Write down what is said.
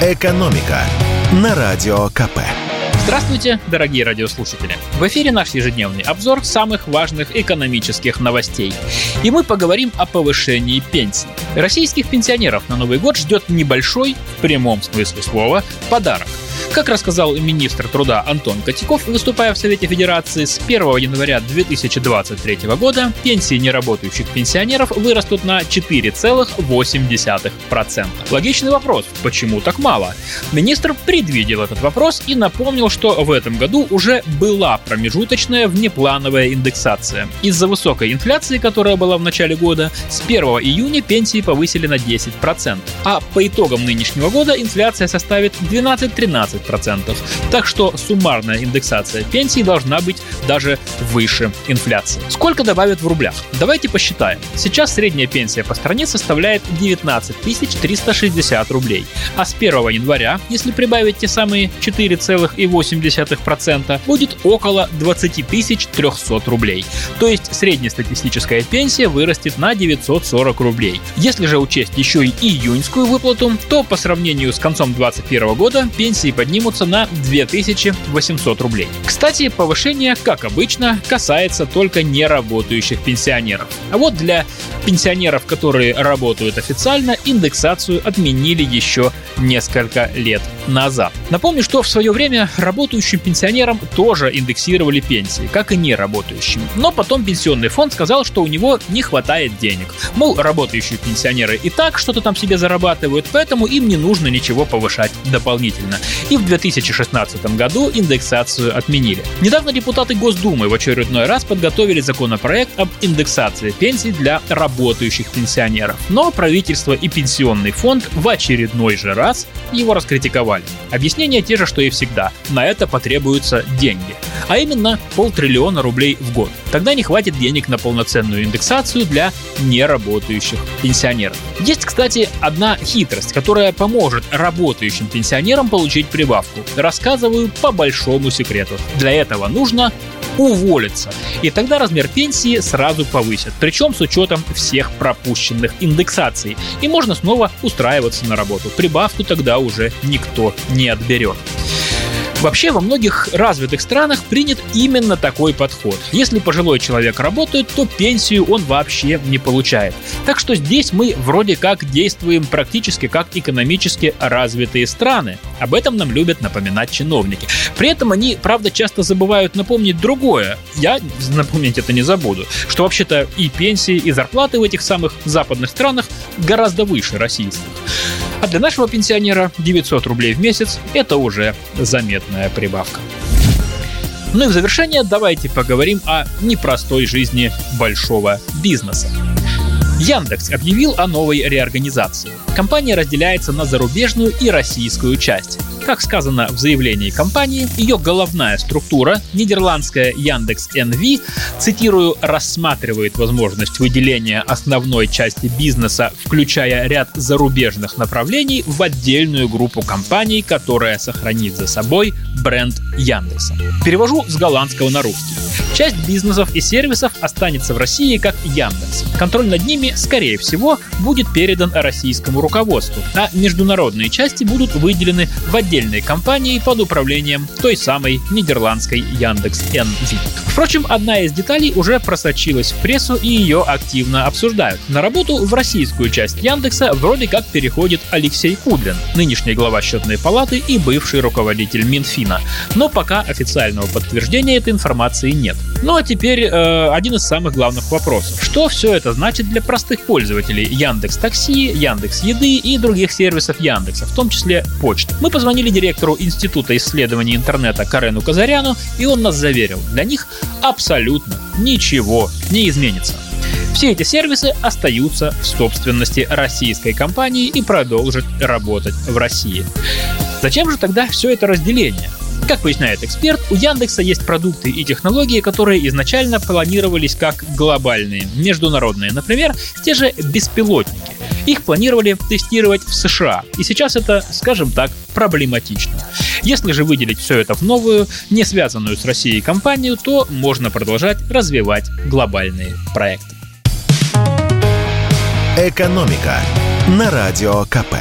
«Экономика» на Радио КП. Здравствуйте, дорогие радиослушатели! В эфире наш ежедневный обзор самых важных экономических новостей. И мы поговорим о повышении пенсий. Российских пенсионеров на Новый год ждет небольшой, в прямом смысле слова, подарок – как рассказал министр труда Антон Котяков, выступая в Совете Федерации, с 1 января 2023 года пенсии неработающих пенсионеров вырастут на 4,8%. Логичный вопрос, почему так мало? Министр предвидел этот вопрос и напомнил, что в этом году уже была промежуточная внеплановая индексация. Из-за высокой инфляции, которая была в начале года, с 1 июня пенсии повысили на 10%. А по итогам нынешнего года инфляция составит 12-13%. 15%. Так что суммарная индексация пенсий должна быть даже выше инфляции. Сколько добавят в рублях? Давайте посчитаем. Сейчас средняя пенсия по стране составляет 19 360 рублей. А с 1 января, если прибавить те самые 4,8%, будет около 20 300 рублей. То есть среднестатистическая пенсия вырастет на 940 рублей. Если же учесть еще и июньскую выплату, то по сравнению с концом 2021 года пенсии поднимутся на 2800 рублей. Кстати, повышение, как обычно, касается только неработающих пенсионеров. А вот для пенсионеров, которые работают официально, индексацию отменили еще несколько лет назад. Напомню, что в свое время работающим пенсионерам тоже индексировали пенсии, как и неработающим. Но потом пенсионный фонд сказал, что у него не хватает денег. Мол, работающие пенсионеры и так что-то там себе зарабатывают, поэтому им не нужно ничего повышать дополнительно. И в 2016 году индексацию отменили. Недавно депутаты Госдумы в очередной раз подготовили законопроект об индексации пенсий для работающих пенсионеров. Но правительство и пенсионный фонд в очередной же раз его раскритиковали актуален. Объяснения те же, что и всегда. На это потребуются деньги. А именно полтриллиона рублей в год. Тогда не хватит денег на полноценную индексацию для неработающих пенсионеров. Есть, кстати, одна хитрость, которая поможет работающим пенсионерам получить прибавку. Рассказываю по большому секрету. Для этого нужно уволиться. И тогда размер пенсии сразу повысят, причем с учетом всех пропущенных индексаций. И можно снова устраиваться на работу. Прибавку тогда уже никто не отберет. Вообще во многих развитых странах принят именно такой подход. Если пожилой человек работает, то пенсию он вообще не получает. Так что здесь мы вроде как действуем практически как экономически развитые страны. Об этом нам любят напоминать чиновники. При этом они, правда, часто забывают напомнить другое. Я напомнить это не забуду. Что вообще-то и пенсии, и зарплаты в этих самых западных странах гораздо выше российских. А для нашего пенсионера 900 рублей в месяц – это уже заметная прибавка. Ну и в завершение давайте поговорим о непростой жизни большого бизнеса. Яндекс объявил о новой реорганизации. Компания разделяется на зарубежную и российскую часть. Как сказано в заявлении компании, ее головная структура, нидерландская Яндекс NV, цитирую, рассматривает возможность выделения основной части бизнеса, включая ряд зарубежных направлений, в отдельную группу компаний, которая сохранит за собой бренд Яндекса. Перевожу с голландского на русский. Часть бизнесов и сервисов останется в России как Яндекс. Контроль над ними, скорее всего, будет передан российскому руководству, а международные части будут выделены в отдельные компанией под управлением той самой нидерландской Яндекс NV. Впрочем, одна из деталей уже просочилась в прессу и ее активно обсуждают. На работу в российскую часть Яндекса вроде как переходит Алексей Кудрин, нынешний глава счетной палаты и бывший руководитель Минфина. Но пока официального подтверждения этой информации нет. Ну а теперь э, один из самых главных вопросов. Что все это значит для простых пользователей Яндекс Такси, Яндекс Еды и других сервисов Яндекса, в том числе почты? Мы позвонили директору Института исследований интернета Карену Казаряну, и он нас заверил, для них абсолютно ничего не изменится. Все эти сервисы остаются в собственности российской компании и продолжат работать в России. Зачем же тогда все это разделение? Как поясняет эксперт, у Яндекса есть продукты и технологии, которые изначально планировались как глобальные, международные. Например, те же беспилотники. Их планировали тестировать в США, и сейчас это, скажем так, проблематично. Если же выделить все это в новую, не связанную с Россией компанию, то можно продолжать развивать глобальные проекты. Экономика на радио КП.